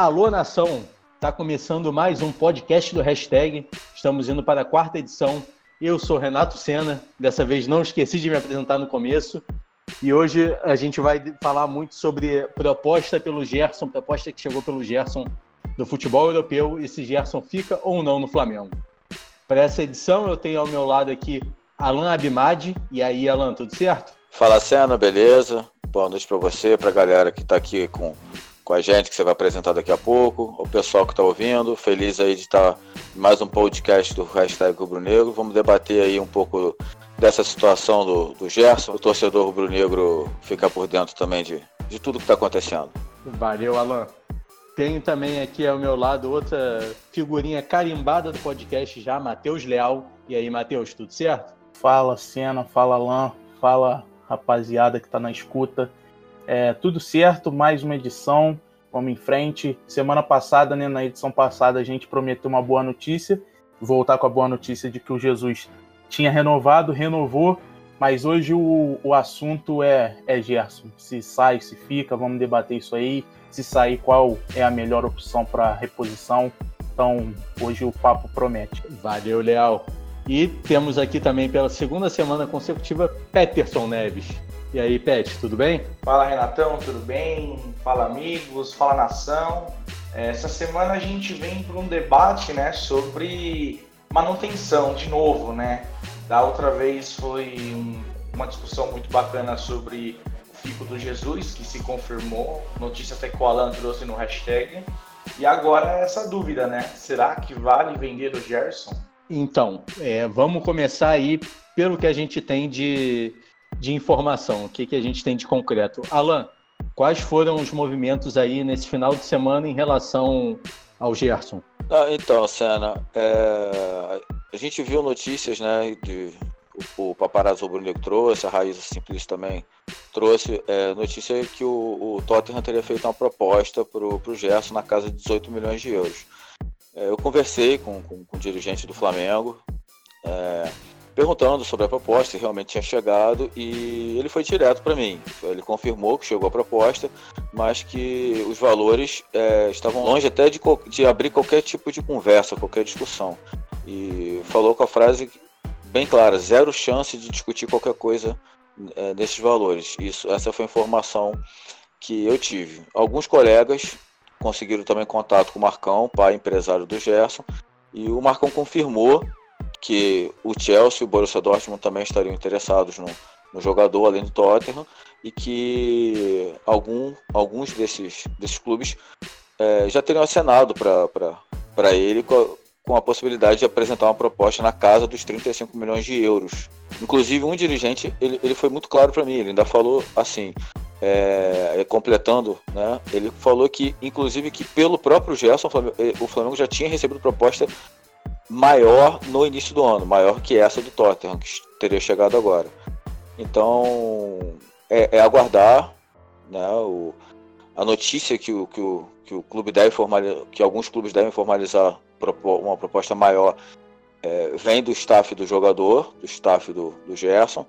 Alô Nação, está começando mais um podcast do Hashtag. Estamos indo para a quarta edição. Eu sou Renato Sena, dessa vez não esqueci de me apresentar no começo. E hoje a gente vai falar muito sobre proposta pelo Gerson, proposta que chegou pelo Gerson do futebol europeu, e se Gerson fica ou não no Flamengo. Para essa edição eu tenho ao meu lado aqui Alan Abimadi. E aí, Alan, tudo certo? Fala, Sena, beleza? Boa noite para você, para a galera que está aqui com, com a gente, que você vai apresentar daqui a pouco, o pessoal que está ouvindo, feliz aí de estar tá mais um podcast do Hashtag Rubro Negro. Vamos debater aí um pouco dessa situação do, do Gerson, o torcedor rubro-negro ficar por dentro também de, de tudo que está acontecendo. Valeu, Alan. Tenho também aqui ao meu lado outra figurinha carimbada do podcast já, Matheus Leal. E aí, Matheus, tudo certo? Fala, Cena, fala, Lan, fala, rapaziada que tá na escuta. É, tudo certo, mais uma edição, vamos em frente. Semana passada, né, na edição passada, a gente prometeu uma boa notícia, voltar com a boa notícia de que o Jesus tinha renovado, renovou, mas hoje o, o assunto é, é Gerson. Se sai, se fica, vamos debater isso aí. Se sair, qual é a melhor opção para reposição. Então, hoje o papo promete. Valeu, Leal. E temos aqui também pela segunda semana consecutiva Peterson Neves. E aí, Pet, tudo bem? Fala Renatão, tudo bem? Fala amigos, fala nação. Essa semana a gente vem para um debate né, sobre manutenção de novo, né? Da outra vez foi um, uma discussão muito bacana sobre o fico do Jesus, que se confirmou, notícia até que o Alan trouxe no hashtag. E agora essa dúvida, né? Será que vale vender o Gerson? Então, é, vamos começar aí pelo que a gente tem de, de informação, o que, que a gente tem de concreto. Alan, quais foram os movimentos aí nesse final de semana em relação ao Gerson? Ah, então, Senna, é, a gente viu notícias, né, de, o, Paparazzo Rubro-Negro trouxe, a Raiz Simples também trouxe é, notícia que o, o Tottenham teria feito uma proposta para o Gerson na casa de 18 milhões de euros. É, eu conversei com, com, com, o dirigente do Flamengo, é, perguntando sobre a proposta, se realmente tinha chegado, e ele foi direto para mim. Ele confirmou que chegou a proposta, mas que os valores é, estavam longe até de, de abrir qualquer tipo de conversa, qualquer discussão. E falou com a frase bem clara: zero chance de discutir qualquer coisa é, desses valores. Isso, essa foi a informação que eu tive. Alguns colegas conseguiram também contato com o Marcão, pai empresário do Gerson, e o Marcão confirmou que o Chelsea e o Borussia Dortmund também estariam interessados no, no jogador, além do Tottenham, e que algum, alguns desses, desses clubes é, já teriam acenado para ele com a, com a possibilidade de apresentar uma proposta na casa dos 35 milhões de euros. Inclusive, um dirigente, ele, ele foi muito claro para mim, ele ainda falou assim, é, é, completando, né, ele falou que, inclusive, que pelo próprio Gerson, o Flamengo já tinha recebido proposta maior no início do ano, maior que essa do Tottenham, que teria chegado agora. Então, é, é aguardar né, o, a notícia que o, que, o, que o clube deve formalizar, que alguns clubes devem formalizar uma proposta maior, é, vem do staff do jogador, do staff do, do Gerson,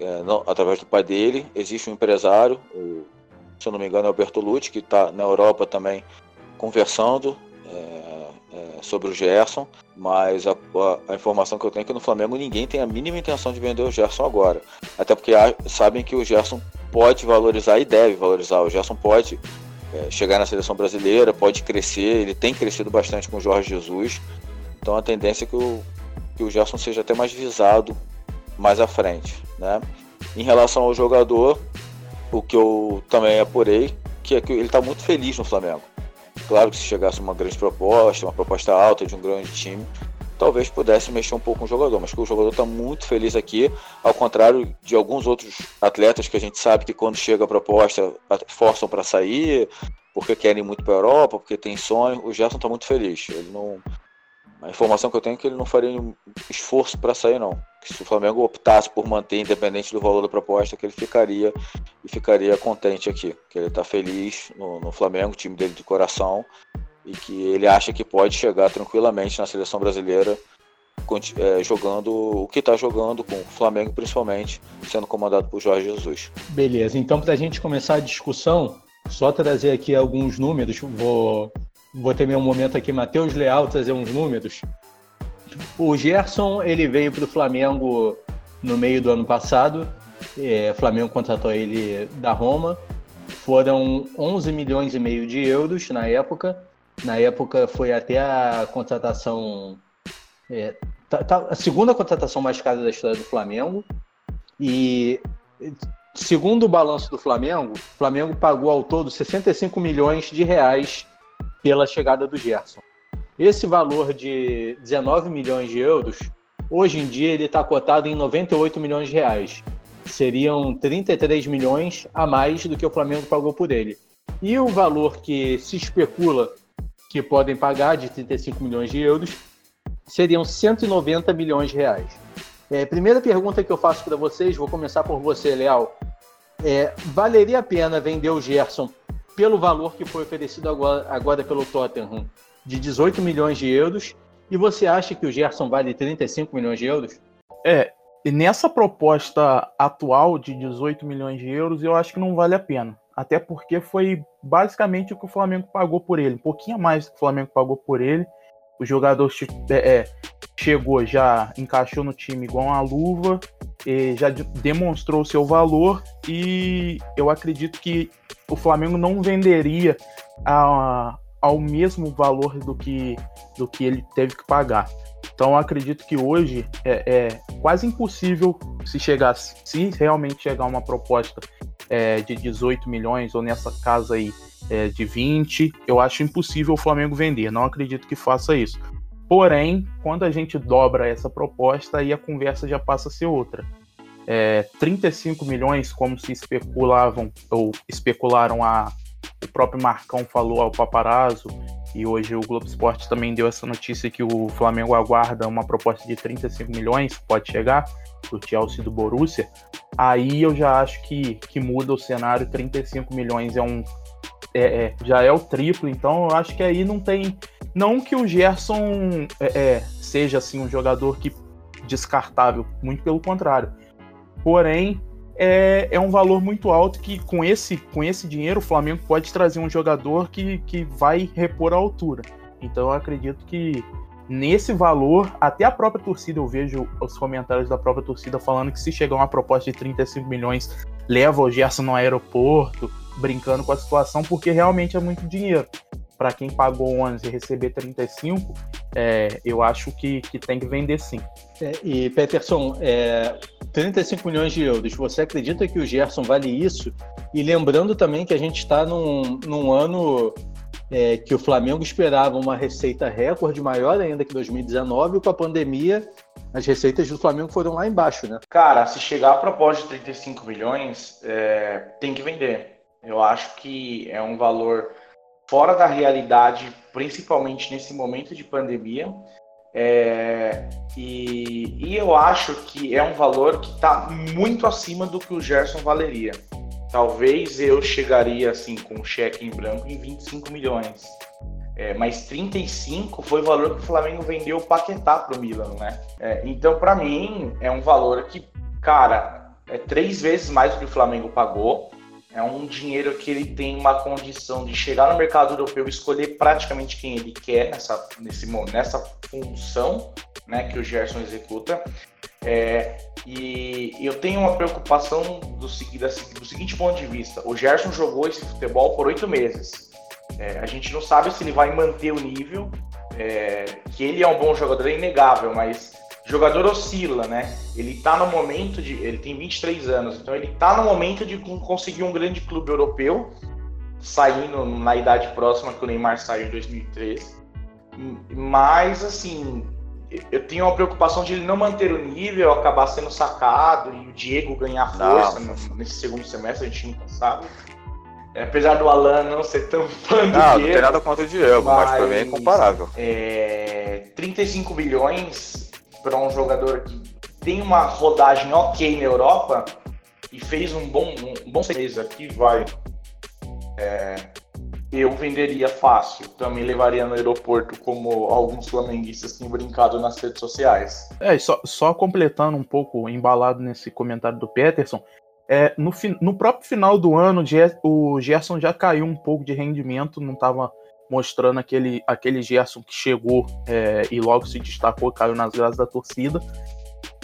é, não, através do pai dele. Existe um empresário, o, se eu não me engano é o Bertolucci, que está na Europa também conversando é, é, sobre o Gerson, mas a, a, a, informação que eu tenho é que no Flamengo ninguém tem a mínima intenção de vender o Gerson agora. Até porque a, sabem que o Gerson pode valorizar e deve valorizar. O Gerson pode é, chegar na seleção brasileira, pode crescer, ele tem crescido bastante com o Jorge Jesus. Então a tendência é que o, que o Gerson seja até mais visado mais à frente. Né? Em relação ao jogador, o que eu também apurei, que é que ele está muito feliz no Flamengo. Claro que se chegasse uma grande proposta, uma proposta alta de um grande time, talvez pudesse mexer um pouco com o jogador, mas que o jogador está muito feliz aqui, ao contrário de alguns outros atletas que a gente sabe que quando chega a proposta forçam para sair, porque querem muito para a Europa, porque tem sonho. O Gerson está muito feliz. Ele não, a informação que eu tenho é que ele não faria esforço para sair, não. Que se o Flamengo optasse por manter, independente do valor da proposta, que ele ficaria e ficaria contente aqui. Que ele está feliz no, no Flamengo, time dele de coração, e que ele acha que pode chegar tranquilamente na seleção brasileira é, jogando o que está jogando com o Flamengo, principalmente, sendo comandado por Jorge Jesus. Beleza, então para a gente começar a discussão, só trazer aqui alguns números, vou vou ter meu momento aqui, Matheus Leal, trazer uns números. O Gerson, ele veio para o Flamengo no meio do ano passado. É, Flamengo contratou ele da Roma. Foram 11 milhões e meio de euros na época. Na época foi até a contratação. É, tá, tá, a segunda contratação mais cara da história do Flamengo. E segundo o balanço do Flamengo, o Flamengo pagou ao todo 65 milhões de reais pela chegada do Gerson. Esse valor de 19 milhões de euros, hoje em dia ele está cotado em 98 milhões de reais. Seriam 33 milhões a mais do que o Flamengo pagou por ele. E o valor que se especula que podem pagar de 35 milhões de euros seriam 190 milhões de reais. É, primeira pergunta que eu faço para vocês, vou começar por você, Leal. É, valeria a pena vender o Gerson pelo valor que foi oferecido agora, agora pelo Tottenham, de 18 milhões de euros? E você acha que o Gerson vale 35 milhões de euros? É, nessa proposta atual de 18 milhões de euros, eu acho que não vale a pena. Até porque foi basicamente o que o Flamengo pagou por ele, um pouquinho mais do que o Flamengo pagou por ele. O jogador é, é chegou, já encaixou no time igual uma luva, já demonstrou seu valor e eu acredito que o Flamengo não venderia a, ao mesmo valor do que, do que ele teve que pagar. Então acredito que hoje é, é quase impossível se chegar, se realmente chegar uma proposta é, de 18 milhões ou nessa casa aí é, de 20, eu acho impossível o Flamengo vender. Não acredito que faça isso. Porém, quando a gente dobra essa proposta, aí a conversa já passa a ser outra. É, 35 milhões, como se especulavam ou especularam a o próprio Marcão falou ao paparazzo e hoje o Globo Esporte também deu essa notícia que o Flamengo aguarda uma proposta de 35 milhões, pode chegar, do Chelsea do Borussia. Aí eu já acho que, que muda o cenário, 35 milhões é um é, é, já é o triplo, então eu acho que aí não tem. Não que o Gerson é, é, seja assim um jogador que descartável, muito pelo contrário. Porém, é, é um valor muito alto que com esse, com esse dinheiro o Flamengo pode trazer um jogador que, que vai repor a altura. Então eu acredito que nesse valor, até a própria torcida, eu vejo os comentários da própria torcida falando que se chegar uma proposta de 35 milhões, leva o Gerson no aeroporto, brincando com a situação, porque realmente é muito dinheiro. Para quem pagou 11 e receber 35, é, eu acho que, que tem que vender sim. É, e Peterson, é, 35 milhões de euros, você acredita que o Gerson vale isso? E lembrando também que a gente está num, num ano é, que o Flamengo esperava uma receita recorde maior ainda que 2019, e com a pandemia as receitas do Flamengo foram lá embaixo, né? Cara, se chegar a proposta de 35 milhões, é, tem que vender. Eu acho que é um valor fora da realidade, principalmente nesse momento de pandemia. É, e, e, eu acho que é um valor que está muito acima do que o Gerson valeria. Talvez eu chegaria assim com um cheque em branco em 25 milhões. É, mas 35 foi o valor que o Flamengo vendeu o Paquetá para o Milan, né? É, então, para mim, é um valor que, cara, é três vezes mais do que o Flamengo pagou. É um dinheiro que ele tem uma condição de chegar no mercado europeu escolher praticamente quem ele quer nessa, nesse, nessa função né, que o Gerson executa. É, e eu tenho uma preocupação do, do, seguinte ponto de vista: o Gerson jogou esse futebol por oito meses. É, a gente não sabe se ele vai manter o nível, é, que ele é um bom jogador, é inegável, mas jogador oscila, né? Ele tá no momento de. Ele tem 23 anos, então ele tá no momento de conseguir um grande clube europeu, saindo na idade próxima que o Neymar saiu em 2013. Mas, assim, eu tenho uma preocupação de ele não manter o nível, acabar sendo sacado e o Diego ganhar força não. nesse segundo semestre, a gente nunca sabe. É, apesar do Alan não ser tão fã do não, Diego. Não, tem nada contra o Diego, mas, mas pra mim é incomparável. É, 35 bilhões para um jogador que tem uma rodagem ok na Europa e fez um bom, um bom mês aqui, vai. É, eu venderia fácil. Também levaria no aeroporto, como alguns flamenguistas têm brincado nas redes sociais. É, só, só completando um pouco, embalado nesse comentário do Peterson, é, no, no próprio final do ano, o Gerson já caiu um pouco de rendimento, não estava mostrando aquele, aquele Gerson que chegou é, e logo se destacou, caiu nas graças da torcida.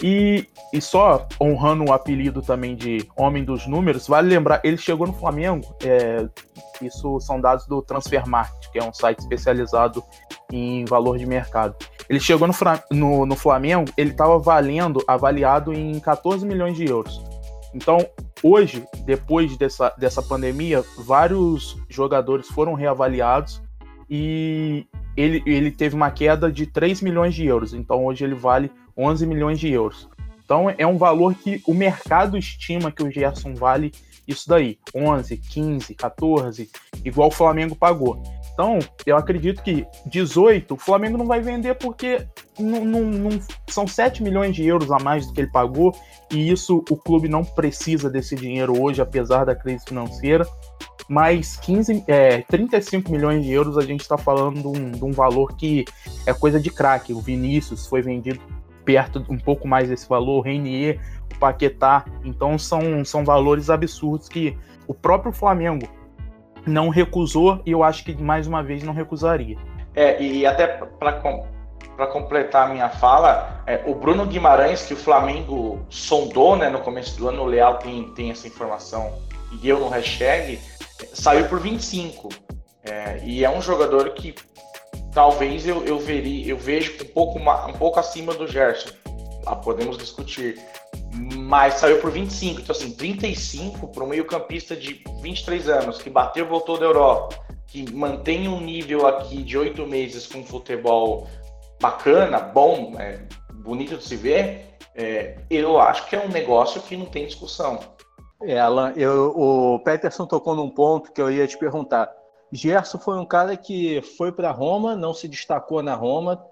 E, e só honrando o apelido também de Homem dos Números, vale lembrar, ele chegou no Flamengo, é, isso são dados do Transfermarkt, que é um site especializado em valor de mercado. Ele chegou no, no, no Flamengo, ele estava valendo, avaliado em 14 milhões de euros. Então, hoje, depois dessa, dessa pandemia, vários jogadores foram reavaliados e ele, ele teve uma queda de 3 milhões de euros. Então, hoje ele vale 11 milhões de euros. Então, é um valor que o mercado estima que o Gerson vale isso daí, 11, 15, 14, igual o Flamengo pagou. Então, eu acredito que 18 o Flamengo não vai vender porque não, não, não, são 7 milhões de euros a mais do que ele pagou, e isso o clube não precisa desse dinheiro hoje, apesar da crise financeira. Mas 15, é, 35 milhões de euros a gente está falando de um, de um, valor que é coisa de craque. O Vinícius foi vendido perto um pouco mais desse valor, o Reinier, o Paquetá. Então são, são valores absurdos que o próprio Flamengo não recusou e eu acho que mais uma vez não recusaria. É, e até para completar a minha fala, é, o Bruno Guimarães, que o Flamengo sondou né, no começo do ano, o Leal tem, tem essa informação e deu no hashtag, saiu por 25. É, e é um jogador que talvez eu, eu, veri, eu vejo um pouco, um pouco acima do Gerson. Lá podemos discutir mas saiu por 25. Então, assim, 35 para um meio-campista de 23 anos, que bateu e voltou da Europa, que mantém um nível aqui de oito meses com futebol bacana, bom, é, bonito de se ver, é, eu acho que é um negócio que não tem discussão. É, Alan, eu, o Peterson tocou num ponto que eu ia te perguntar. Gerson foi um cara que foi para Roma, não se destacou na Roma,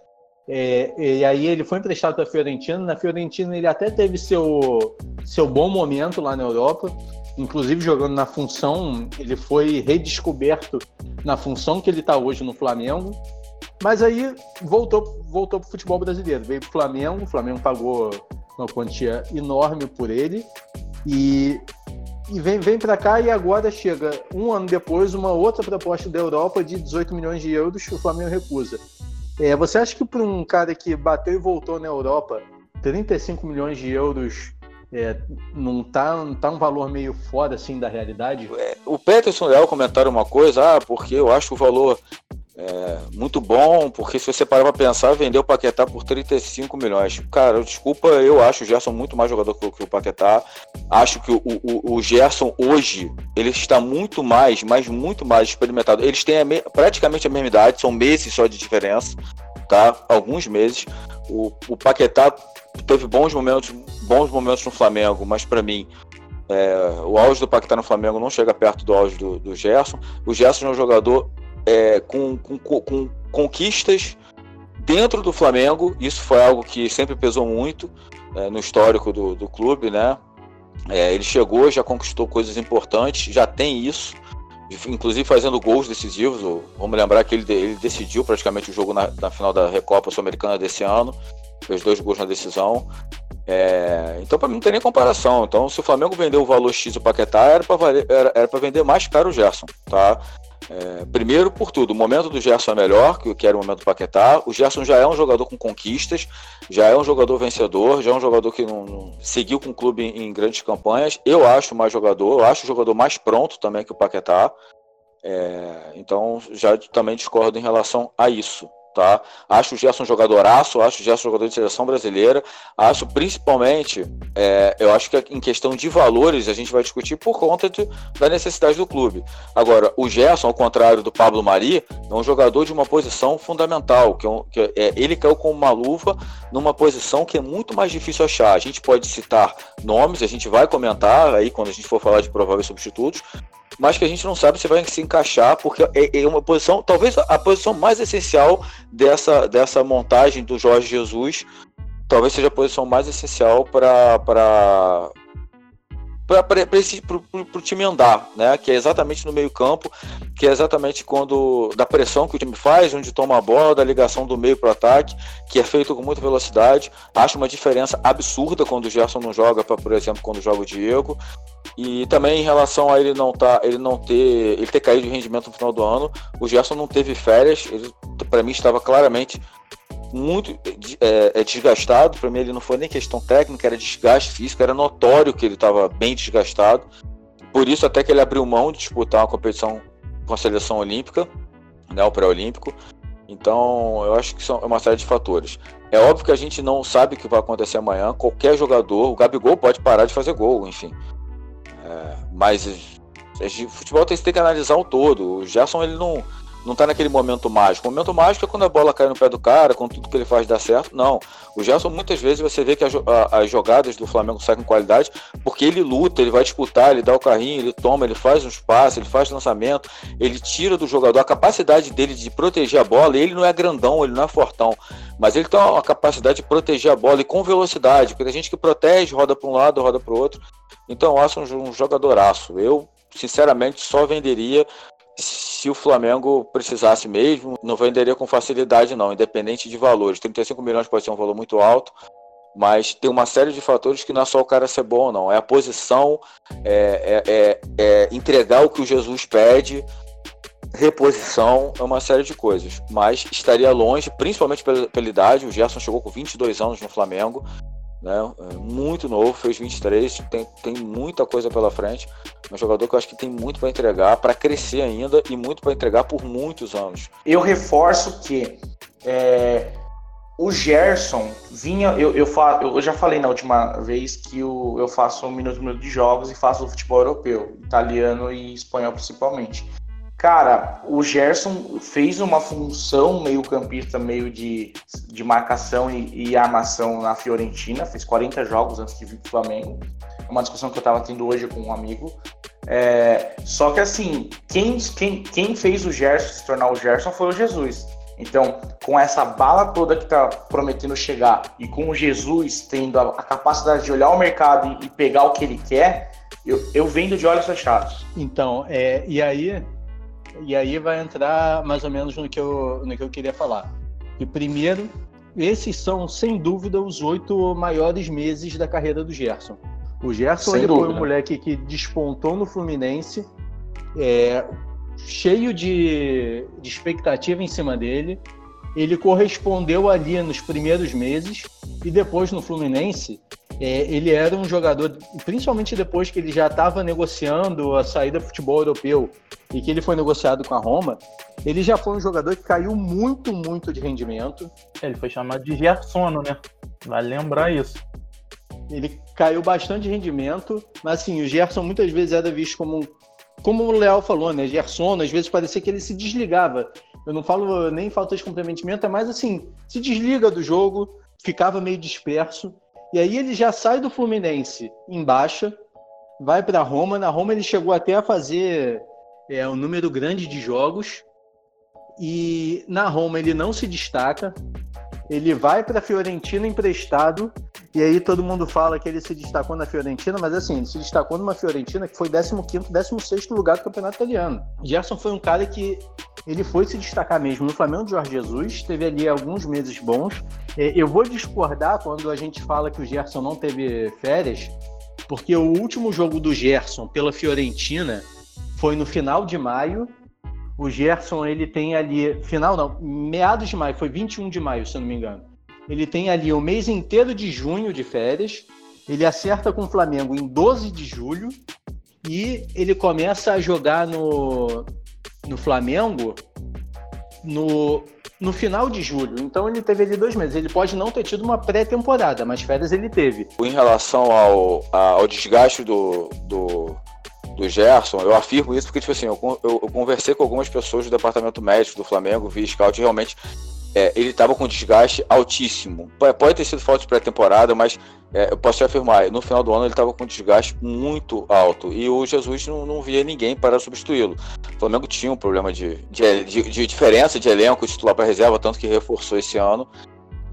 é, e aí ele foi emprestado para a Fiorentina. Na Fiorentina ele até teve seu, seu bom momento lá na Europa, inclusive jogando na função, ele foi redescoberto na função que ele está hoje no Flamengo. Mas aí voltou, voltou para o futebol brasileiro, veio para o Flamengo, o Flamengo pagou uma quantia enorme por ele e, e vem, vem para cá e agora chega um ano depois uma outra proposta da Europa de 18 milhões de euros, o Flamengo recusa. É, você acha que para um cara que bateu e voltou na Europa, 35 milhões de euros é, não, tá, não tá um valor meio fora assim da realidade? É, o Peterson Leal comentaram uma coisa, ah, porque eu acho o valor é, muito bom, porque se você parar para pensar, vender o Paquetá por 35 milhões. Cara, desculpa, eu acho o Gerson muito mais jogador que, que o Paquetá. Acho que o, o, o, Gerson hoje, ele está muito mais, mas muito mais experimentado. Eles têm a me, praticamente a mesma idade, são meses só de diferença, tá? Alguns meses. O, o Paquetá teve bons momentos, bons momentos no Flamengo, mas para mim é, o auge do Paquetá no Flamengo não chega perto do auge do, do Gerson. O Gerson é um jogador é, com, com, com, conquistas dentro do Flamengo. Isso foi algo que sempre pesou muito é, no histórico do, do clube, né? É, ele chegou, já conquistou coisas importantes, já tem isso, inclusive fazendo gols decisivos. Vamos lembrar que ele, ele decidiu praticamente o jogo na, na final da Recopa Sul-Americana desse ano, fez dois gols na decisão. É, então, para mim, não tem nem comparação. Então, se o Flamengo vendeu o valor X do Paquetá, era para vender mais caro o Gerson. Tá? É, primeiro por tudo, o momento do Gerson é melhor que, que era o momento do Paquetá. O Gerson já é um jogador com conquistas, já é um jogador vencedor, já é um jogador que não, não seguiu com o clube em, em, grandes campanhas. Eu acho mais jogador, eu acho o jogador mais pronto também que o Paquetá. É, então já também discordo em relação a isso tá? Acho o Gerson jogadoraço, acho o Gerson jogador de seleção brasileira, acho principalmente, é, eu acho que em questão de valores a gente vai discutir por conta de, da necessidade do clube. Agora, o Gerson, ao contrário do Pablo Mari, é um jogador de uma posição fundamental, que, é, que é, ele caiu com uma luva numa posição que é muito mais difícil achar. A gente pode citar nomes, a gente vai comentar aí quando a gente for falar de prováveis substitutos, mas que a gente não sabe se vai se encaixar, porque é, é uma posição, talvez a posição mais essencial dessa, dessa montagem do Jorge Jesus, talvez seja a posição mais essencial para para o time andar, né? Que é exatamente no meio campo, que é exatamente quando da pressão que o time faz, onde toma a bola, da ligação do meio para o ataque, que é feito com muita velocidade. Acho uma diferença absurda quando o Gerson não joga, pra, por exemplo, quando joga o Diego. E também em relação a ele não tá, ele não ter, ele ter caído de rendimento no final do ano, o Gerson não teve férias. Ele, para mim, estava claramente muito é, é desgastado. Para mim, ele não foi nem questão técnica, era desgaste físico, era notório que ele estava bem desgastado. Por isso, até que ele abriu mão de disputar uma competição com a seleção olímpica, né, o pré-olímpico. Então, eu acho que são uma série de fatores. É óbvio que a gente não sabe o que vai acontecer amanhã. Qualquer jogador, o Gabigol pode parar de fazer gol, enfim. É, mas o futebol tem, tem que analisar o todo. O Gerson ele não, não tá naquele momento mágico. O momento mágico é quando a bola cai no pé do cara, quando tudo que ele faz dá certo. Não. O Gerson, muitas vezes, você vê que a, a, as jogadas do Flamengo saem com qualidade, porque ele luta, ele vai disputar, ele dá o carrinho, ele toma, ele faz uns passes, ele faz lançamento, ele tira do jogador a capacidade dele de proteger a bola. Ele não é grandão, ele não é fortão, mas ele tem uma capacidade de proteger a bola e com velocidade, porque tem gente que protege, roda para um lado, roda para o outro. Então, eu acho um, um jogadoraço. Eu, sinceramente, só venderia se o Flamengo precisasse mesmo, não venderia com facilidade, não, independente de valores. 35 milhões pode ser um valor muito alto, mas tem uma série de fatores que não é só o cara ser bom, não. É a posição, é, é, é, é entregar o que o Jesus pede, reposição, é uma série de coisas. Mas estaria longe, principalmente pela, pela idade. O Gerson chegou com 22 anos no Flamengo né? É muito novo, fez 23, tem, tem muita coisa pela frente. Um jogador que eu acho que tem muito para entregar, para crescer ainda e muito para entregar por muitos anos. Eu reforço que é, o Gerson vinha. Eu, eu, fa, eu já falei na última vez que eu, eu faço um minuto, minuto de jogos e faço o futebol europeu, italiano e espanhol principalmente. Cara, o Gerson fez uma função meio-campista, meio de, de marcação e, e, armação na Fiorentina, fez 40 jogos antes de vir pro Flamengo. É uma discussão que eu estava tendo hoje com um amigo. É, só que assim, quem, quem, quem fez o Gerson se tornar o Gerson foi o Jesus. Então, com essa bala toda que tá prometendo chegar e com o Jesus tendo a, a capacidade de olhar o mercado e, e, pegar o que ele quer, eu, eu vendo de olhos fechados. Então, é, e aí e aí vai entrar mais ou menos no que eu, no que eu queria falar. E primeiro, esses são, sem dúvida, os oito maiores meses da carreira do Gerson. O Gerson ele foi um moleque que despontou no Fluminense, é, cheio de, de expectativa em cima dele. Ele correspondeu ali nos primeiros meses e depois no Fluminense é, ele era um jogador, principalmente depois que ele já estava negociando a saída do futebol europeu e que ele foi negociado com a Roma, ele já foi um jogador que caiu muito, muito de rendimento. Ele foi chamado de Gersono, né? Vai lembrar isso. Ele caiu bastante de rendimento, mas assim, o Gerson muitas vezes era visto como, como o Leal falou, né? Gersono, às vezes parecia que ele se desligava. Eu não falo nem falta de comprometimento, é mais assim, se desliga do jogo, ficava meio disperso. E aí ele já sai do Fluminense em baixa, vai para Roma. Na Roma ele chegou até a fazer é, um número grande de jogos. E na Roma ele não se destaca. Ele vai para a Fiorentina emprestado. E aí todo mundo fala que ele se destacou na Fiorentina, mas assim, ele se destacou numa Fiorentina que foi 15º, 16 lugar do Campeonato Italiano. Gerson foi um cara que ele foi se destacar mesmo no Flamengo de Jorge Jesus, teve ali alguns meses bons. É, eu vou discordar quando a gente fala que o Gerson não teve férias, porque o último jogo do Gerson pela Fiorentina foi no final de maio. O Gerson, ele tem ali, final não, meados de maio, foi 21 de maio, se eu não me engano. Ele tem ali o mês inteiro de junho de férias. Ele acerta com o Flamengo em 12 de julho e ele começa a jogar no, no Flamengo no, no final de julho. Então ele teve ali dois meses. Ele pode não ter tido uma pré-temporada, mas férias ele teve. Em relação ao, ao desgaste do, do, do Gerson, eu afirmo isso porque, tipo assim, eu, eu, eu, conversei com algumas pessoas do departamento médico do Flamengo, vi scout, realmente é, ele estava com desgaste altíssimo. Pode ter sido falta de pré-temporada, mas é, eu posso te afirmar, no final do ano ele estava com desgaste muito alto e o Jesus não, não via ninguém para substituí-lo. O Flamengo tinha um problema de, de, de, de diferença de elenco titular para reserva, tanto que reforçou esse ano.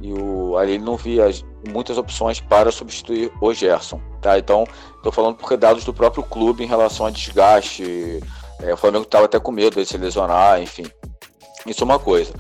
e o, ali ele não via muitas opções para substituir o Gerson. Tá? Então, estou falando porque dados do próprio clube em relação a desgaste. É, o Flamengo estava até com medo de se lesionar, enfim. Isso é uma coisa.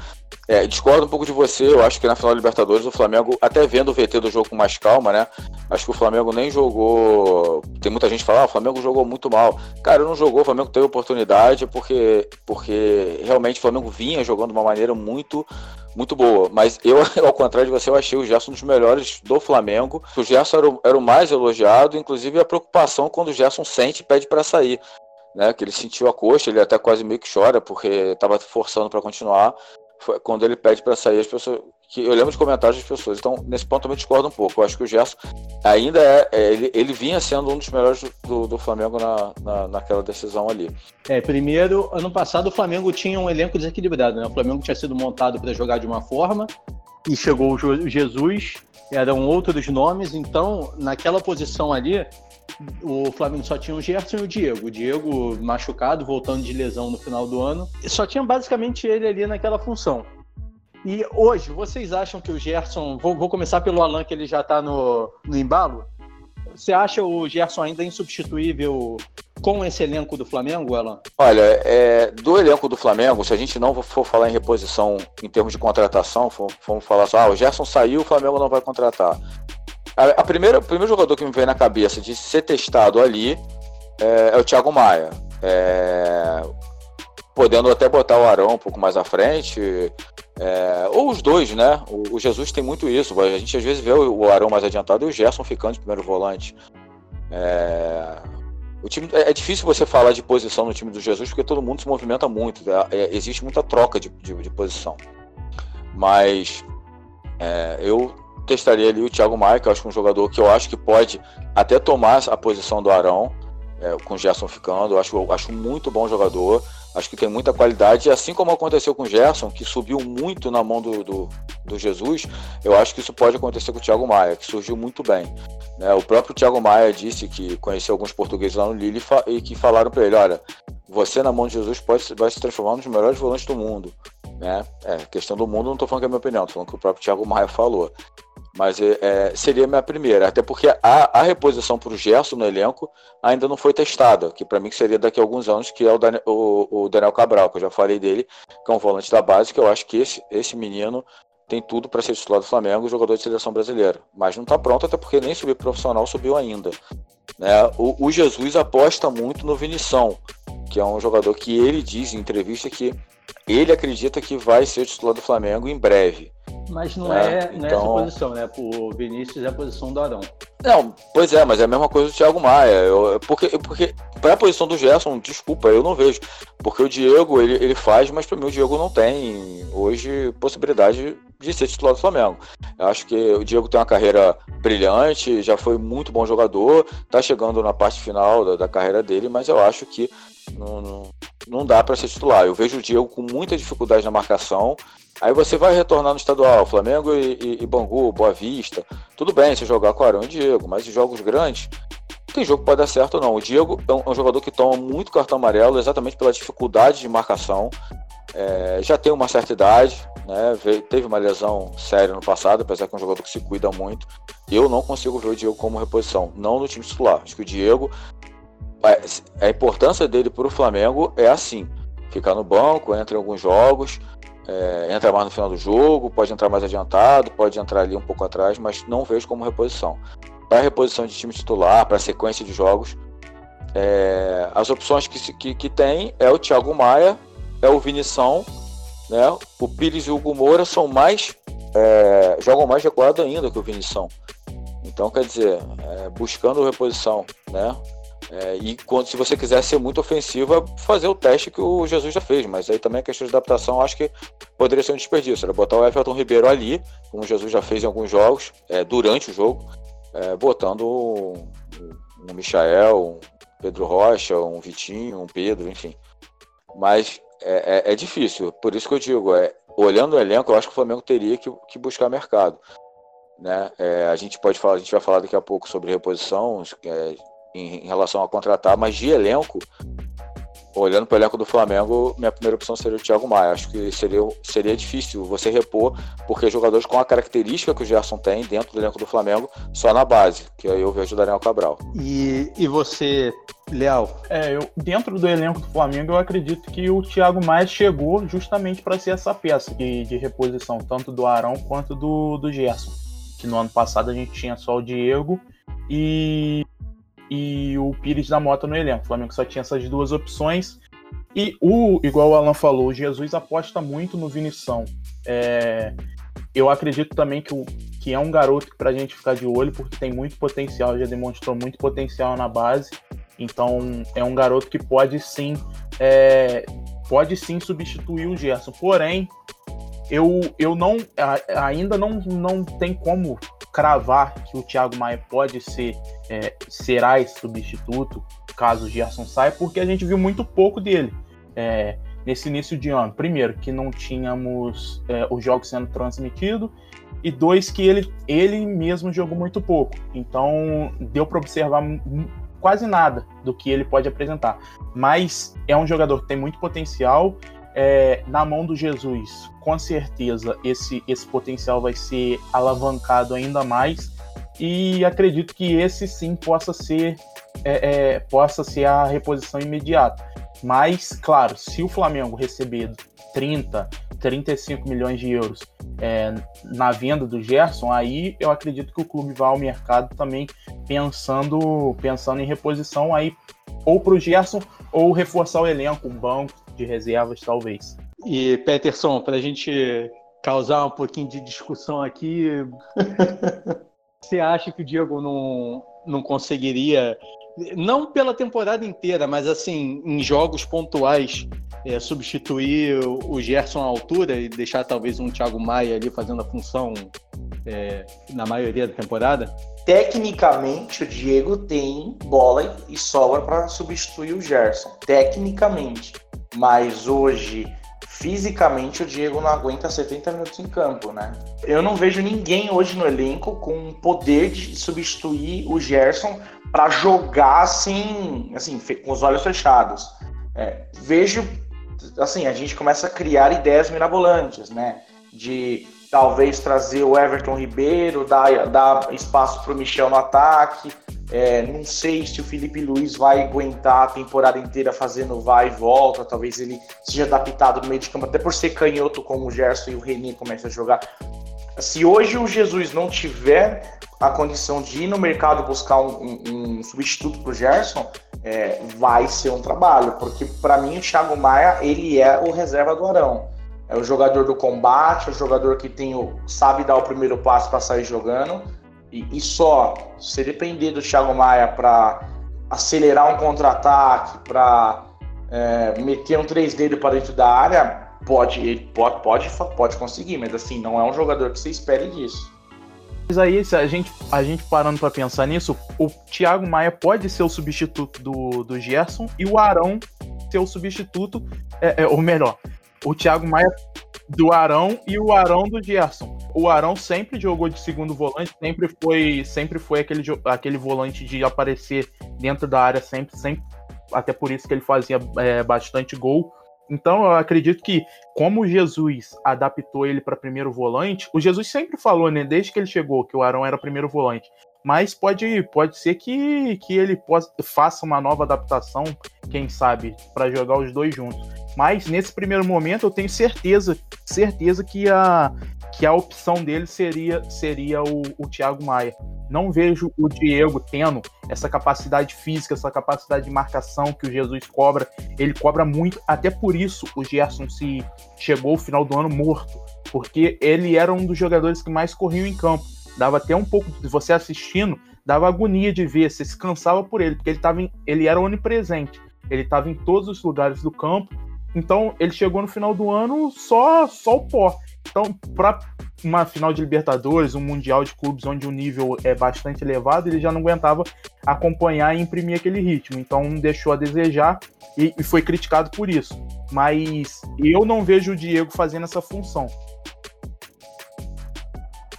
É, discordo um pouco de você, eu acho que na final da Libertadores o Flamengo, até vendo o VT do jogo com mais calma, né? Acho que o Flamengo nem jogou. Tem muita gente falando, ah, o Flamengo jogou muito mal. Cara, não jogou, o Flamengo teve oportunidade porque, porque realmente o Flamengo vinha jogando de uma maneira muito, muito boa. Mas eu, ao contrário de você, eu achei o Gerson um dos melhores do Flamengo. O Gerson era o, era o mais elogiado, inclusive a preocupação quando o Gerson sente e pede para sair. Né, que ele sentiu a coxa, ele até quase meio que chora porque estava forçando para continuar foi quando ele pede para sair, as pessoas. Que eu lembro de comentários das pessoas. Então, nesse ponto, também discordo um pouco. Eu acho que o Gerson ainda é. é ele, ele vinha sendo um dos melhores do, do Flamengo na, na, naquela decisão ali. É, primeiro, ano passado o Flamengo tinha um elenco desequilibrado, né? O Flamengo tinha sido montado para jogar de uma forma e chegou o Jesus, eram outros nomes, então, naquela posição ali, o Flamengo só tinha o Gerson e o Diego. O Diego machucado, voltando de lesão no final do ano. E só tinha basicamente ele ali naquela função. E hoje, vocês acham que o Gerson. Vou, vou começar pelo Alan, que ele já está no, no embalo. Você acha o Gerson ainda insubstituível com esse elenco do Flamengo, Alan? Olha, é, do elenco do Flamengo, se a gente não for falar em reposição em termos de contratação, formos falar só, ah, o Gerson saiu, o Flamengo não vai contratar. A, a primeira, o primeiro jogador que me veio na cabeça de ser testado ali é, é o Thiago Maia. É, podendo até botar o Arão um pouco mais à frente, é, ou os dois, né? O, o, Jesus tem muito isso. A gente às vezes vê o, Arão mais adiantado e o Gerson ficando de primeiro volante. É, o time, é, é, difícil você falar de posição no time do Jesus porque todo mundo se movimenta muito. É, é existe muita troca de, de, de posição. Mas é, eu testaria ali o Thiago Maia, que eu acho que é um jogador que eu acho que pode até tomar a posição do Arão, com o Gerson ficando. Eu acho, eu acho muito bom jogador, acho que tem muita qualidade. Assim como aconteceu com o Gerson, que subiu muito na mão do, do, do Jesus, eu acho que isso pode acontecer com o Thiago Maia, que surgiu muito bem. Né? O próprio Thiago Maia disse que conheceu alguns portugueses lá no Lille e que falaram para ele: olha, você na mão de Jesus pode, vai se transformar dos melhores volantes do mundo. Né? É, questão do mundo, não estou falando que é a minha opinião, estou falando que o próprio Thiago Maia falou. Mas é, é seria minha primeira, até porque a, a reposição para o Gerson no elenco ainda não foi testada, que para mim seria daqui a alguns anos, que é o Daniel, o, o Daniel Cabral, que eu já falei dele, que é um volante da base, que eu acho que esse, esse menino tem tudo para ser titular do Flamengo, jogador de seleção brasileira. Mas não está pronto, até porque nem subir profissional subiu ainda. Né? O, o, Jesus aposta muito no Vinição, que é um jogador que ele diz em entrevista que ele acredita que vai ser titular do Flamengo em breve. Mas não é, é então... nessa posição, né? O Vinícius é a posição do Arão. Não, pois é, mas é a mesma coisa do Thiago Maia. Eu, porque porque para a posição do Gerson, desculpa, eu não vejo. Porque o Diego, ele, ele faz, mas para mim o Diego não tem hoje possibilidade de ser titular do Flamengo. Eu acho que o Diego tem uma carreira brilhante, já foi muito bom jogador, tá chegando na parte final da, da carreira dele, mas eu acho que não, não, não dá para ser titular. Eu vejo o Diego com muita dificuldade na marcação. Aí você vai retornar no estadual, Flamengo e, e, e Bangu, Boa Vista. Tudo bem você jogar com Arão e Diego, mas em jogos grandes, tem jogo que pode dar certo ou não. O Diego é um, é um, jogador que toma muito cartão amarelo exatamente pela dificuldade de marcação. É, já tem uma certa idade, né? teve uma lesão séria no passado, apesar que é um jogador que se cuida muito. Eu não consigo ver o Diego como reposição, não no time titular. Acho que o Diego, a importância dele para o Flamengo é assim: ficar no banco, entra em alguns jogos, é, entra mais no final do jogo, pode entrar mais adiantado, pode entrar ali um pouco atrás, mas não vejo como reposição. Para reposição de time titular, para sequência de jogos, é, as opções que, que, que, tem é o Thiago Maia, é o Vinição, né? o Pires e o Hugo Moura são mais. É, jogam mais recuado ainda que o Vinição. Então, quer dizer, é, buscando reposição, né? É, e quando, se você quiser ser muito ofensivo, é fazer o teste que o Jesus já fez. Mas aí também a questão de adaptação, acho que poderia ser um desperdício. Era botar o Everton Ribeiro ali, como o Jesus já fez em alguns jogos, é, durante o jogo, é, botando um, um Michael, um Pedro Rocha, um Vitinho, um Pedro, enfim. Mas é, é, é, difícil. Por isso que eu digo, é, olhando o elenco, eu acho que o Flamengo teria que, que buscar mercado. Né? A gente pode falar, a gente vai falar daqui a pouco sobre reposição, em, em relação a contratar, mas de elenco, olhando para o elenco do Flamengo, minha primeira opção seria o Thiago Maia. Acho que seria, seria difícil você repor, porque jogadores com a característica que o Gerson tem dentro do elenco do Flamengo, só na base, que aí eu vejo o Daniel Cabral. E, e você, Leal? É, eu, dentro do elenco do Flamengo, eu acredito que o Thiago Maia chegou justamente para ser essa peça de, de reposição, tanto do Arão quanto do, do Gerson. Que no ano passado a gente tinha só o Diego e e o Pires da Mota no elenco. O Flamengo só tinha essas duas opções. E o, igual o Alan falou, o Jesus aposta muito no Vinição. É, eu acredito também que, o, que é um garoto para a gente ficar de olho, porque tem muito potencial, já demonstrou muito potencial na base. Então é um garoto que pode sim, é, pode sim substituir o Gerson. Porém, eu, eu não ainda não, não tem como cravar que o Thiago Maia pode ser é, será esse substituto caso o Gerson saia, porque a gente viu muito pouco dele é, nesse início de ano. Primeiro, que não tínhamos é, os jogos sendo transmitidos, e dois, que ele, ele mesmo jogou muito pouco. Então, deu para observar quase nada do que ele pode apresentar. Mas é um jogador que tem muito potencial. É, na mão do Jesus, com certeza esse, esse potencial vai ser alavancado ainda mais e acredito que esse sim possa ser é, é, possa ser a reposição imediata. Mas, claro, se o Flamengo receber 30, 35 milhões de euros é, na venda do Gerson, aí eu acredito que o clube vai ao mercado também pensando, pensando em reposição aí ou para o Gerson ou reforçar o elenco, um banco de reservas talvez. E Peterson, para a gente causar um pouquinho de discussão aqui, Você acha que o Diego não, não conseguiria, não pela temporada inteira, mas assim, em jogos pontuais, é, substituir o Gerson à altura e deixar talvez um Thiago Maia ali fazendo a função é, na maioria da temporada? Tecnicamente, o Diego tem bola e sobra para substituir o Gerson. Tecnicamente. Mas hoje, fisicamente o Diego não aguenta 70 minutos em campo, né? Eu não vejo ninguém hoje no elenco com poder de substituir o Gerson para jogar assim, assim, com os olhos fechados. É, vejo, assim, a gente começa a criar ideias mirabolantes, né? De talvez trazer o Everton Ribeiro, dar, dar espaço para o Michel no ataque, é, não sei se o Felipe Luiz vai aguentar a temporada inteira fazendo vai e volta. Talvez ele seja adaptado no meio de campo, até por ser canhoto como o Gerson e o Reni começam a jogar. Se hoje o Jesus não tiver a condição de ir no mercado buscar um, um, um substituto para o Gerson, é, vai ser um trabalho, porque para mim o Thiago Maia ele é o reserva do Arão. É o jogador do combate, é o jogador que tem o, sabe dar o primeiro passo para sair jogando e, e só se depender do Thiago Maia para acelerar um contra-ataque, para é, meter um 3D para dentro da área, pode, ele pode, pode, pode conseguir, mas assim, não é um jogador que você espere disso. Mas aí, se a gente, a gente parando para pensar nisso, o Thiago Maia pode ser o substituto do, do Gerson e o Arão ser o substituto, é, é, ou melhor, o Thiago Maia do Arão e o Arão do Gerson. O Arão sempre jogou de segundo volante, sempre foi, sempre foi aquele, aquele volante de aparecer dentro da área sempre, sempre. Até por isso que ele fazia é, bastante gol. Então eu acredito que, como o Jesus adaptou ele para primeiro volante, o Jesus sempre falou, né, desde que ele chegou, que o Arão era primeiro volante. Mas pode, pode ser que, que ele possa, faça uma nova adaptação, quem sabe, para jogar os dois juntos. Mas nesse primeiro momento eu tenho certeza, certeza que a, que a opção dele seria, seria o, o Thiago Maia. Não vejo o Diego tendo essa capacidade física, essa capacidade de marcação que o Jesus cobra. Ele cobra muito, até por isso o Gerson se chegou ao final do ano morto, porque ele era um dos jogadores que mais corriam em campo. Dava até um pouco, você assistindo, dava agonia de ver, você se cansava por ele, porque ele, tava em, ele era onipresente. Ele estava em todos os lugares do campo então ele chegou no final do ano só só o pó. Então, para uma final de Libertadores, um Mundial de Clubes onde o nível é bastante elevado, ele já não aguentava acompanhar e imprimir aquele ritmo. Então deixou a desejar e, e foi criticado por isso. Mas eu não vejo o Diego fazendo essa função.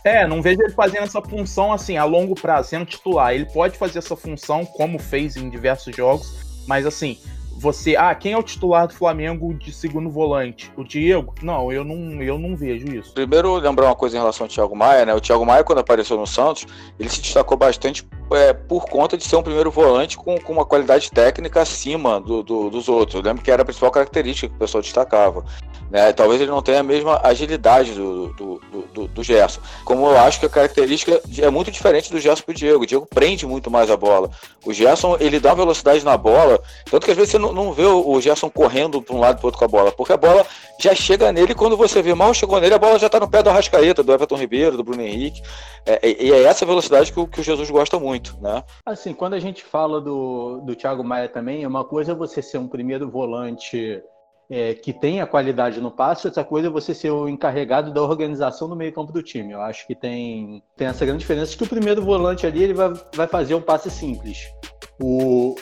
É, não vejo ele fazendo essa função assim a longo prazo, sendo titular. Ele pode fazer essa função, como fez em diversos jogos, mas assim, você, ah, quem é o titular do Flamengo de segundo volante? O Diego? Não, eu não, eu não vejo isso. Primeiro, lembrar uma coisa em relação ao Thiago Maia, né? O Thiago Maia, quando apareceu no Santos, ele se destacou bastante é, por conta de ser um primeiro volante com, com uma qualidade técnica acima do, do, dos outros. Eu lembro que era a principal característica que o pessoal destacava. Né? Talvez ele não tenha a mesma agilidade do, do, do, do Gerson. Como eu acho que a característica é muito diferente do Gerson pro Diego. O Diego prende muito mais a bola. O Gerson, ele dá velocidade na bola, tanto que às vezes você não, não vê o Gerson correndo para um lado para outro com a bola, porque a bola já chega nele quando você vê mal chegou nele, a bola já está no pé do Arrascaeta, do Everton Ribeiro, do Bruno Henrique. É, e é essa velocidade que o, que o Jesus gosta muito, né? Assim, quando a gente fala do, do Thiago Maia também, é uma coisa você ser um primeiro volante é, que tenha qualidade no passe, outra coisa é você ser o encarregado da organização do meio campo do time. Eu acho que tem, tem essa grande diferença que o primeiro volante ali ele vai, vai fazer um passe simples. O,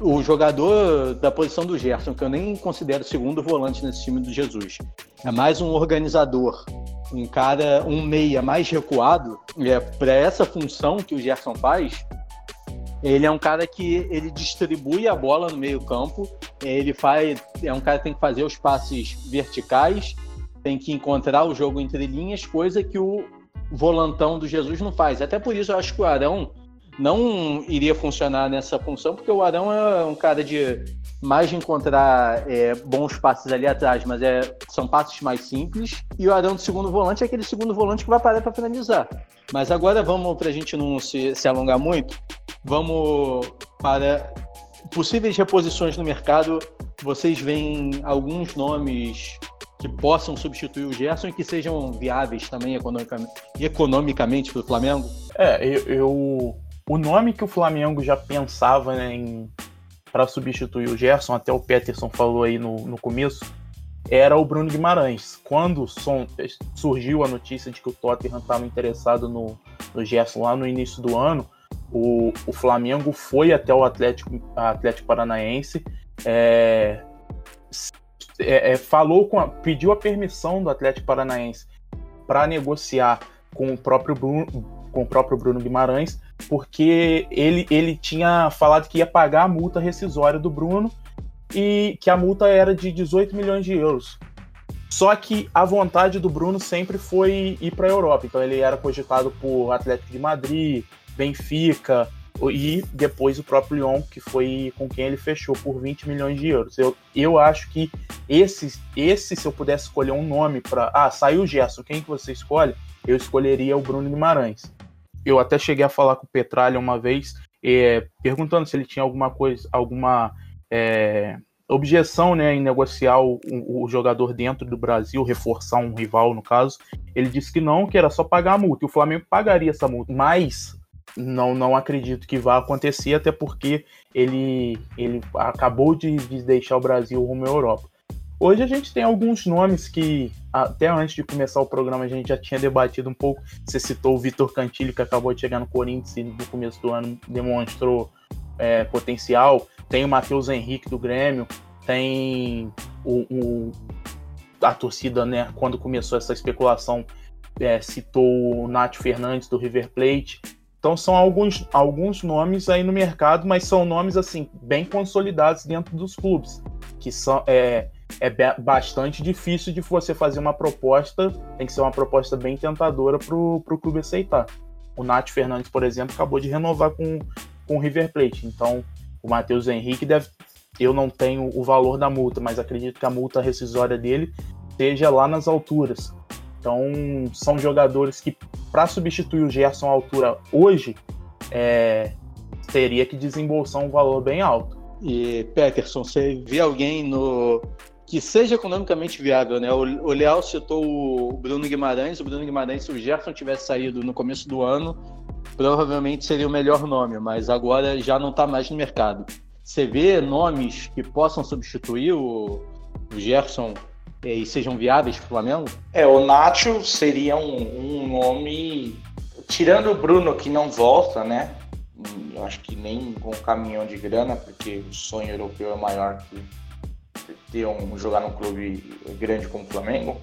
o jogador da posição do Gerson, que eu nem considero segundo volante nesse time do Jesus, é mais um organizador, um cara, um meia mais recuado, é para essa função que o Gerson faz, ele é um cara que ele distribui a bola no meio campo, ele faz, é um cara que tem que fazer os passes verticais, tem que encontrar o jogo entre linhas, coisa que o volantão do Jesus não faz. Até por isso eu acho que o Arão não iria funcionar nessa função, porque o Arão é um cara de mais de encontrar é, bons passes ali atrás, mas é, são passes mais simples. E o Arão do segundo volante é aquele segundo volante que vai parar para finalizar. Mas agora vamos, para a gente não se, se alongar muito, Vamos para possíveis reposições no mercado. Vocês veem alguns nomes que possam substituir o Gerson e que sejam viáveis também economicamente, para o Flamengo? É, eu, eu, o nome que o Flamengo já pensava né, em para substituir o Gerson, até o Peterson falou aí no, no começo, era o Bruno Guimarães. Quando surgiu a notícia de que o Tottenham estava interessado no, no Gerson lá no início do ano, o, o Flamengo foi até o Atlético, Atlético Paranaense, é, é, é, falou com a, pediu a permissão do Atlético Paranaense para negociar com o próprio Bruno, com o próprio Bruno Guimarães, porque ele, ele tinha falado que ia pagar a multa rescisória do Bruno e que a multa era de 18 milhões de euros. Só que a vontade do Bruno sempre foi ir para a Europa. Então ele era cogitado por Atlético de Madrid, Benfica e depois o próprio Lyon, que foi com quem ele fechou por 20 milhões de euros. Eu, eu acho que esse, esse, se eu pudesse escolher um nome para. Ah, saiu o Gerson, quem que você escolhe? Eu escolheria o Bruno Guimarães. Eu até cheguei a falar com o Petralha uma vez, é, perguntando se ele tinha alguma coisa, alguma é, objeção né, em negociar o, o, jogador dentro do Brasil, reforçar um rival, no caso. Ele disse que não, que era só pagar a multa. E o Flamengo pagaria essa multa. Mas não, não acredito que vá acontecer, até porque ele, ele acabou de, de deixar o Brasil rumo à Europa. Hoje a gente tem alguns nomes que, até antes de começar o programa, a gente já tinha debatido um pouco. Você citou o Vitor Cantilho, que acabou de chegar no Corinthians e no começo do ano demonstrou é, potencial. Tem o Matheus Henrique do Grêmio, tem o, o, a torcida, né, quando começou essa especulação, é, citou o Nath Fernandes do River Plate. Então são alguns, alguns nomes aí no mercado, mas são nomes assim bem consolidados dentro dos clubes, que são é, é bastante difícil de você fazer uma proposta, tem que ser uma proposta bem tentadora para o clube aceitar. O Nath Fernandes, por exemplo, acabou de renovar com, com o River Plate, então o Matheus Henrique deve. Eu não tenho o valor da multa, mas acredito que a multa rescisória dele esteja lá nas alturas. Então, são jogadores que, para substituir o Gerson à altura hoje, é, teria que desembolsar um valor bem alto. E, Peterson, você vê alguém no que seja economicamente viável, né? O, o Leal citou o Bruno Guimarães. O Bruno Guimarães, se o Gerson tivesse saído no começo do ano, provavelmente seria o melhor nome, mas agora já não está mais no mercado. Você vê nomes que possam substituir o, o Gerson e sejam viáveis para o Flamengo? É, o Nacho seria um, um nome. Tirando o Bruno que não volta, né? Eu acho que nem com caminhão de grana, porque o sonho europeu é maior que ter um, jogar num clube grande como o Flamengo.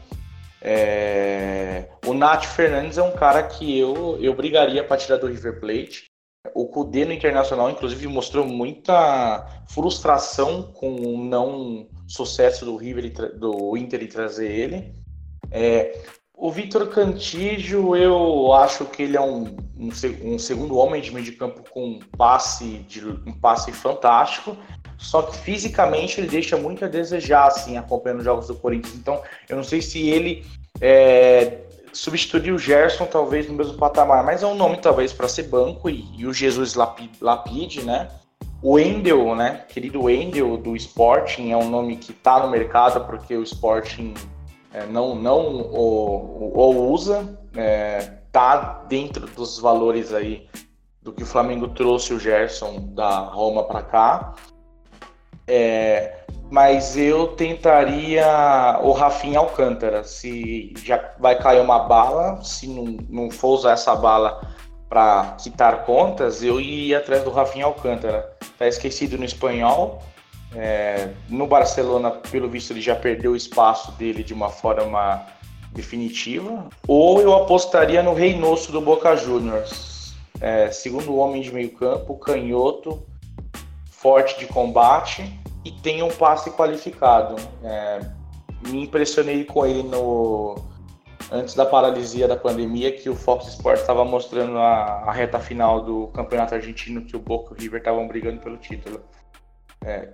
É... O Nath Fernandes é um cara que eu, eu brigaria para tirar do River Plate. o Cudê no Internacional, inclusive, mostrou muita frustração com o não sucesso do River do Inter e trazer ele. É, o Vitor Cantígio, eu acho que ele é um, um, um, segundo homem de meio de campo com um passe, de, um passe fantástico, só que fisicamente ele deixa muito a desejar, assim, acompanhando os jogos do Corinthians. Então, eu não sei se ele é, o Gerson, talvez no mesmo patamar, mas é um nome talvez para ser banco e, e, o Jesus Lapide, né? O Endel, né? Querido Endel do Sporting é um nome que está no mercado porque o Sporting é, não, não o, o usa, é, tá dentro dos valores aí do que o Flamengo trouxe o Gerson da Roma para cá. É, mas eu tentaria o Rafinha Alcântara. Se já vai cair uma bala, se não, não for usar essa bala para quitar contas, eu iria atrás do Rafinha Alcântara. Tá esquecido no espanhol. É, no Barcelona, pelo visto, ele já perdeu o espaço dele de uma forma definitiva. Ou eu apostaria no Reynoso do Boca Juniors. É, segundo homem de meio campo, canhoto, forte de combate e tem um passe qualificado. É, me impressionei com ele no antes da paralisia da pandemia, que o Fox Sports estava mostrando a, a, reta final do campeonato argentino, que o Boca e o River estavam brigando pelo título. É,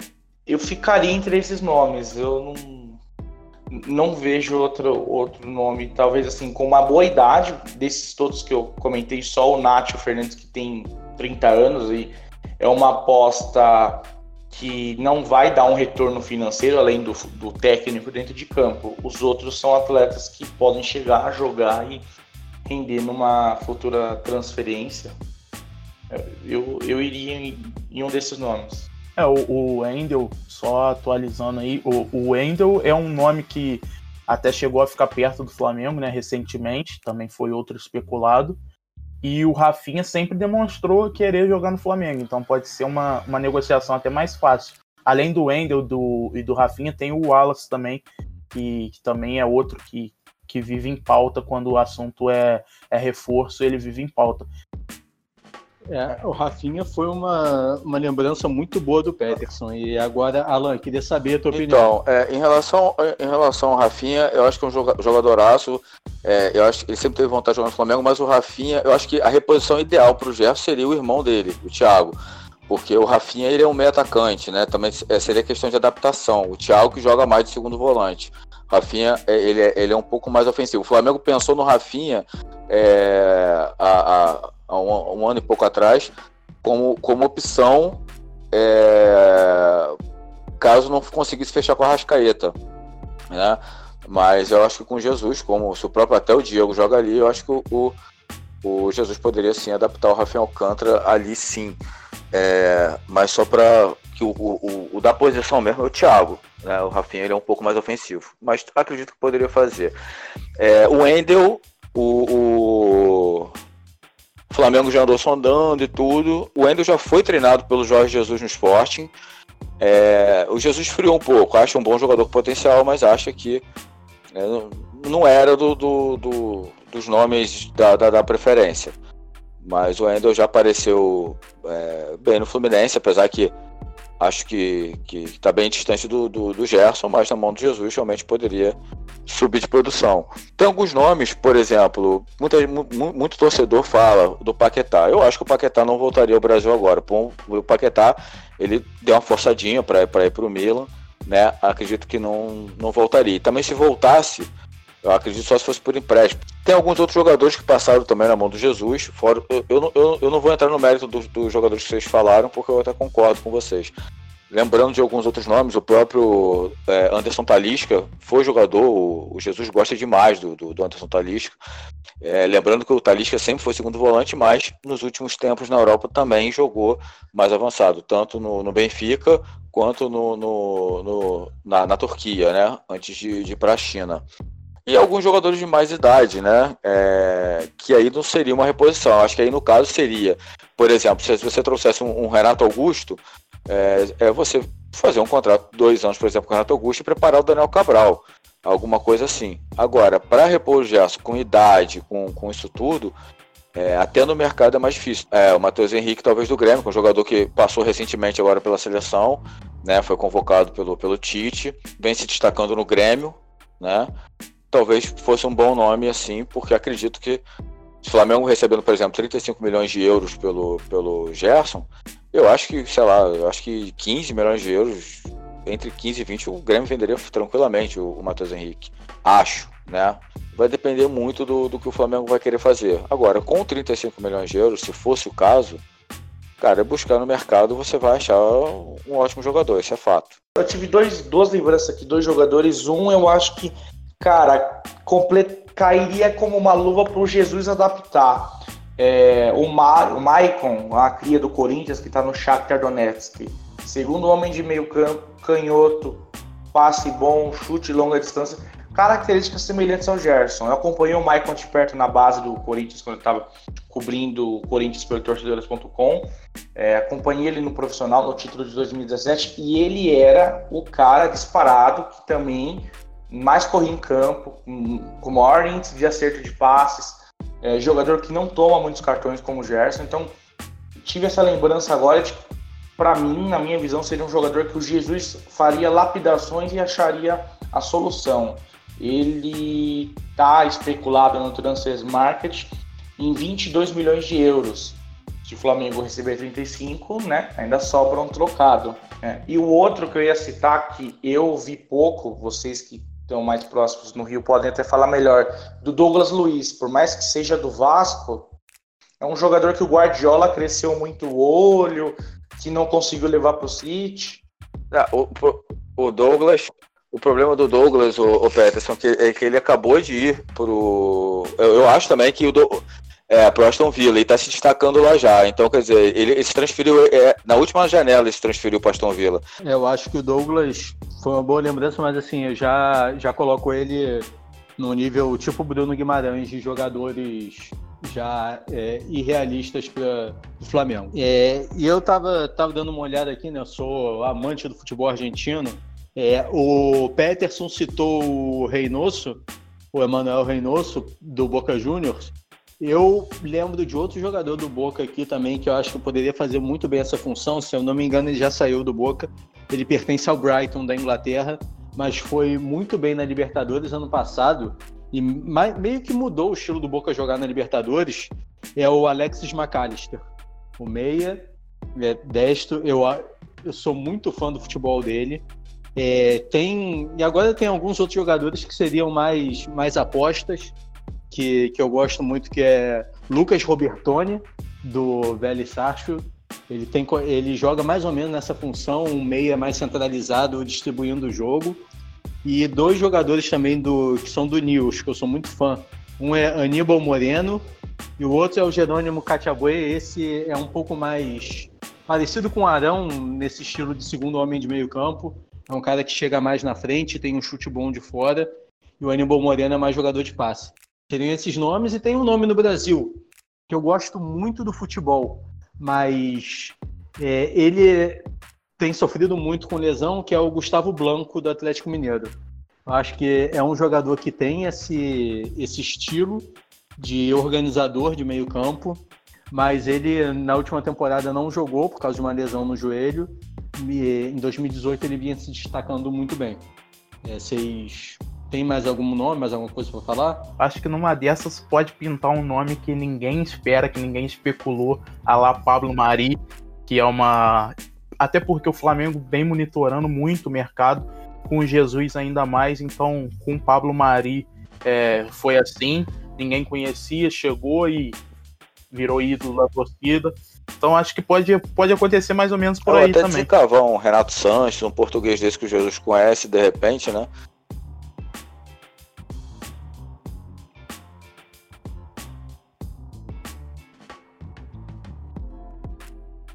eu ficaria entre esses nomes. Eu não, não vejo outro, outro nome, talvez assim, com uma boa idade, desses todos que eu comentei, só o Nacho Fernandes, que tem 30 anos e é uma aposta que não vai dar um retorno financeiro além do, do técnico dentro de campo. Os outros são atletas que podem chegar a jogar e render numa futura transferência. Eu, eu iria em, em um desses nomes. É, o, o Wendel, só atualizando aí, o, o Wendel é um nome que até chegou a ficar perto do Flamengo, né, recentemente, também foi outro especulado. E o Rafinha sempre demonstrou querer jogar no Flamengo, então pode ser uma, uma negociação até mais fácil. Além do Wendel do, e do Rafinha, tem o Wallace também, que, que também é outro que, que vive em pauta quando o assunto é, é reforço, ele vive em pauta. É, o Rafinha foi uma, uma lembrança muito boa do Peterson. E agora, Alan, queria saber a tua opinião. Então, é, em, relação, em relação ao Rafinha, eu acho que é um jogadoraço. É, eu acho que ele sempre teve vontade de jogar no Flamengo, mas o Rafinha, eu acho que a reposição ideal para o Gerson seria o irmão dele, o Thiago. Porque o Rafinha ele é um meio atacante, né? Também é, seria questão de adaptação. O Thiago que joga mais de segundo volante. Rafinha é, ele, é, ele é um pouco mais ofensivo. O Flamengo pensou no Rafinha é, há um, um ano e pouco atrás, como, como opção é, caso não conseguisse fechar com a Rascaeta. Né? Mas eu acho que com Jesus, como se o próprio até o Diego joga ali, eu acho que o, o, o Jesus poderia sim adaptar o Rafael Alcântara ali sim. É, mas só para que o, o, o, da posição mesmo é o Thiago. Né? O Rafinha ele é um pouco mais ofensivo. Mas acredito que poderia fazer. É, o Endel, o, o, Flamengo já andou sondando e tudo. O Wendel já foi treinado pelo Jorge Jesus no Sporting. É, o Jesus friou um pouco, acha um bom jogador com potencial, mas acha que é, não era do, do, do, dos nomes da, da, da, preferência. Mas o Wendel já apareceu é, bem no Fluminense, apesar que acho que está bem distante do, do, do, Gerson, mas na mão do Jesus realmente poderia subir de produção. Tem alguns nomes, por exemplo, muita, muito, torcedor fala do Paquetá. Eu acho que o Paquetá não voltaria ao Brasil agora. O Paquetá ele deu uma forçadinha para ir para o Milan, né? Acredito que não, não voltaria. também se voltasse, eu acredito só se fosse por empréstimo. Tem alguns outros jogadores que passaram também na mão do Jesus. Fora, eu, eu, eu, eu não vou entrar no mérito dos, dos, jogadores que vocês falaram, porque eu até concordo com vocês. Lembrando de alguns outros nomes, o próprio é, Anderson Talisca foi jogador, o, o, Jesus gosta demais do, do, do Anderson Talisca. É, lembrando que o Talisca sempre foi segundo volante, mas nos últimos tempos na Europa também jogou mais avançado, tanto no, no Benfica quanto no, no na, na, Turquia, né? Antes de, de ir para a China. E alguns jogadores de mais idade, né? É, que aí não seria uma reposição. Acho que aí no caso seria, por exemplo, se você trouxesse um, um Renato Augusto, é, é, você fazer um contrato dois anos, por exemplo, com o Renato Augusto e preparar o Daniel Cabral. Alguma coisa assim. Agora, para repor o Gerson com idade, com, com isso tudo, É, até no mercado é mais difícil. É, o Matheus Henrique, talvez do Grêmio, que é um jogador que passou recentemente agora pela seleção, né? Foi convocado pelo, pelo Tite, vem se destacando no Grêmio, né? Talvez fosse um bom nome assim, porque acredito que o Flamengo recebendo, por exemplo, 35 milhões de euros pelo, pelo Gerson, eu acho que, sei lá, eu acho que 15 milhões de euros, entre 15 e 20, o Grêmio venderia tranquilamente o, o Matheus Henrique. Acho, né? Vai depender muito do, do que o Flamengo vai querer fazer. Agora, com 35 milhões de euros, se fosse o caso, cara, buscar no mercado você vai achar um ótimo jogador, isso é fato. Eu tive dois, duas lembranças aqui, dois jogadores. Um, eu acho que, cara, complet, cairia como uma luva para o Jesus adaptar. É, o, o Maicon, a cria do Corinthians, que está no Shakhtar Donetsk. Segundo homem de meio campo, canhoto, passe bom, chute longa distância características semelhantes ao Gerson. Eu acompanhei o Maicon de perto na base do Corinthians quando eu estava cobrindo o Corinthians pelo torcedores.com. É, acompanhei ele no profissional no título de 2017 e ele era o cara disparado que também mais corria em campo, com maior índice de acerto de passes, é, jogador que não toma muitos cartões como o Gerson. Então tive essa lembrança agora de para mim, na minha visão, seria um jogador que o Jesus faria lapidações e acharia a solução ele está especulado no Transfer Market em 22 milhões de euros. Se o Flamengo receber 35, né, ainda sobra um trocado. Né? E o outro que eu ia citar, que eu vi pouco, vocês que estão mais próximos no Rio podem até falar melhor, do Douglas Luiz. Por mais que seja do Vasco, é um jogador que o Guardiola cresceu muito o olho, que não conseguiu levar para o City. Ah, o, o Douglas o problema do Douglas, o, o Peterson, que, é que ele acabou de ir pro. Eu, eu acho também que o do, é, pro Aston Villa e tá se destacando lá já. Então, quer dizer, ele, ele se transferiu. É, na última janela ele se transferiu pro Aston Villa. Eu acho que o Douglas foi uma boa lembrança, mas assim, eu já, já coloco ele no nível tipo Bruno Guimarães de jogadores já é, irrealistas para o Flamengo. É, e eu tava, tava dando uma olhada aqui, né? Eu sou amante do futebol argentino. É, o Peterson citou o Reynoso, o Emanuel Reynoso, do Boca Juniors. Eu lembro de outro jogador do Boca aqui também, que eu acho que poderia fazer muito bem essa função. Se eu não me engano, ele já saiu do Boca. Ele pertence ao Brighton da Inglaterra, mas foi muito bem na Libertadores ano passado e meio que mudou o estilo do Boca jogar na Libertadores. É o Alexis McAllister. O meia, é destro. Eu, eu sou muito fã do futebol dele. É, tem e agora tem alguns outros jogadores que seriam mais, mais apostas que, que eu gosto muito que é Lucas Robertoni do Vélez Sarsfield ele tem ele joga mais ou menos nessa função um meia mais centralizado distribuindo o jogo. E dois jogadores também do que são do News que eu sou muito fã. Um é Aníbal Moreno e o outro é o Jerônimo Catiabue. Esse é um pouco mais parecido com o Arão nesse estilo de segundo homem de meio campo. É um cara que chega mais na frente, tem um chute bom de fora. E o Aníbal Moreno é mais jogador de passe. Teriam esses nomes e tem um nome no Brasil que eu gosto muito do futebol, mas é, ele tem sofrido muito com lesão, que é o Gustavo Blanco do Atlético Mineiro. Eu acho que é um jogador que tem esse, esse estilo de organizador de meio campo, mas ele na última temporada não jogou por causa de uma lesão no joelho em 2018 ele vinha se destacando muito bem. É, vocês têm mais algum nome, mais alguma coisa para falar? Acho que numa dessas pode pintar um nome que ninguém espera, que ninguém especulou, a lá Pablo Mari, que é uma. Até porque o Flamengo vem monitorando muito o mercado, com o Jesus ainda mais, então com o Pablo Mari é, foi assim, ninguém conhecia, chegou e virou ídolo da torcida. Então acho que pode, pode acontecer mais ou menos por Eu aí até também. Cavar um Renato Sanches, um português desse que o Jesus conhece, de repente, né?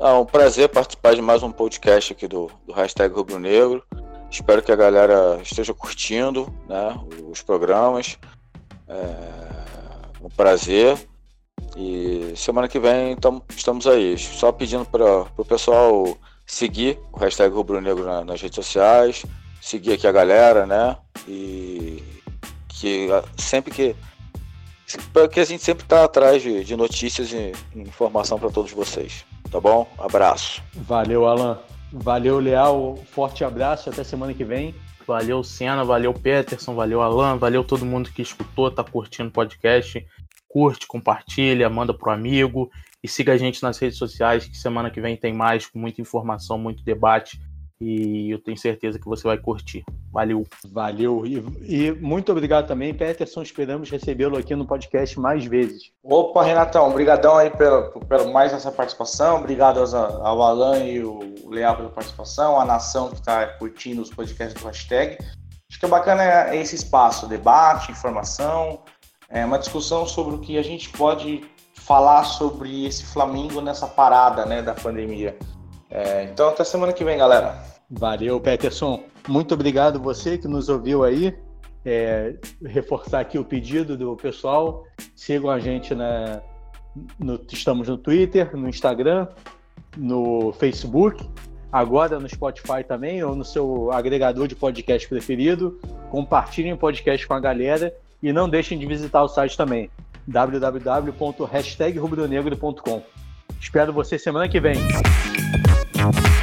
É um prazer participar de mais um podcast aqui do, do hashtag Rubro Negro. Espero que a galera esteja curtindo né, os programas. É um prazer. E semana que vem tam, estamos aí. Só pedindo para o pessoal seguir o hashtag Rubro Negro na, nas redes sociais, seguir aqui a galera, né? E que sempre que Porque a gente sempre está atrás de, de, notícias e informação para todos vocês. Tá bom? Abraço. Valeu, Alan. Valeu, Leal. Forte abraço. Até semana que vem. Valeu, Senna. Valeu, Peterson. Valeu, Alan. Valeu todo mundo que escutou, tá curtindo o podcast. Curte, compartilha, manda pro amigo. E siga a gente nas redes sociais, que semana que vem tem mais, com muita informação, muito debate e eu tenho certeza que você vai curtir. Valeu. Valeu. E, e muito obrigado também, Peterson. Esperamos recebê-lo aqui no podcast mais vezes. Opa, Renatão, obrigadão aí pelo, pelo mais essa participação. Obrigado aos, ao Alan e o Leal pela participação, a nação que está curtindo os podcasts do hashtag. Acho que é bacana esse espaço, debate, informação, é uma discussão sobre o que a gente pode falar sobre esse Flamengo nessa parada né, da pandemia. É, então, até semana que vem, galera. Valeu, Peterson. Muito obrigado você que nos ouviu aí. É, reforçar aqui o pedido do pessoal. Sigam a gente na, no, estamos no Twitter, no Instagram, no Facebook, agora no Spotify também, ou no seu agregador de podcast preferido. Compartilhem o podcast com a galera e não deixem de visitar o site também, www.rubronegro.com. Espero você semana que vem. now.